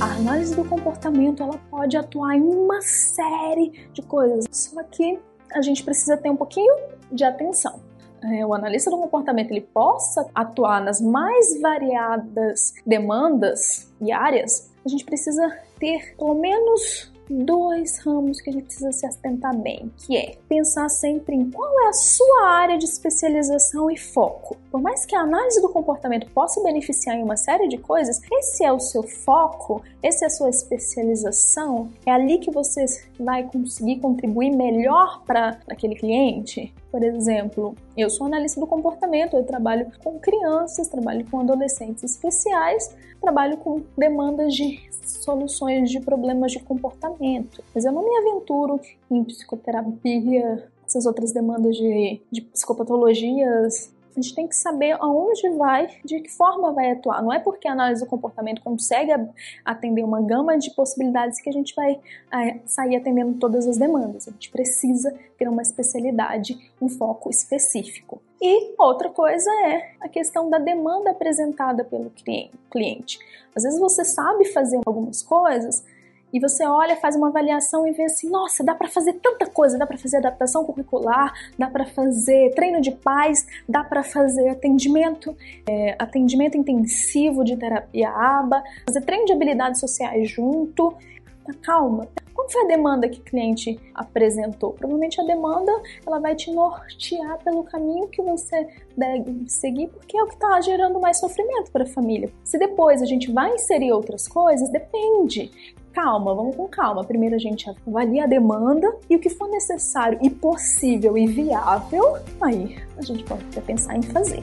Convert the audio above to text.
A análise do comportamento ela pode atuar em uma série de coisas, só que a gente precisa ter um pouquinho de atenção. É, o analista do comportamento ele possa atuar nas mais variadas demandas e áreas, a gente precisa ter pelo menos dois ramos que a gente precisa se atentar bem, que é pensar sempre em qual é a sua área de especialização e foco. Por mais que a análise do comportamento possa beneficiar em uma série de coisas, esse é o seu foco, essa é a sua especialização, é ali que você vai conseguir contribuir melhor para aquele cliente. Por exemplo, eu sou analista do comportamento, eu trabalho com crianças, trabalho com adolescentes especiais, trabalho com demandas de soluções de problemas de comportamento. Mas eu não me aventuro em psicoterapia, essas outras demandas de, de psicopatologias a gente tem que saber aonde vai, de que forma vai atuar. Não é porque a análise do comportamento consegue atender uma gama de possibilidades que a gente vai é, sair atendendo todas as demandas. A gente precisa ter uma especialidade, um foco específico. E outra coisa é a questão da demanda apresentada pelo cliente. Às vezes você sabe fazer algumas coisas, e você olha, faz uma avaliação e vê assim, nossa, dá para fazer tanta coisa, dá para fazer adaptação curricular, dá para fazer treino de paz, dá para fazer atendimento, é, atendimento intensivo de terapia ABA, fazer treino de habilidades sociais junto. Tá, calma. Qual foi a demanda que o cliente apresentou? Provavelmente a demanda ela vai te nortear pelo caminho que você deve seguir, porque é o que está gerando mais sofrimento para a família. Se depois a gente vai inserir outras coisas, depende calma, vamos com calma. Primeiro a gente avalia a demanda e o que for necessário e possível e viável, aí a gente pode até pensar em fazer.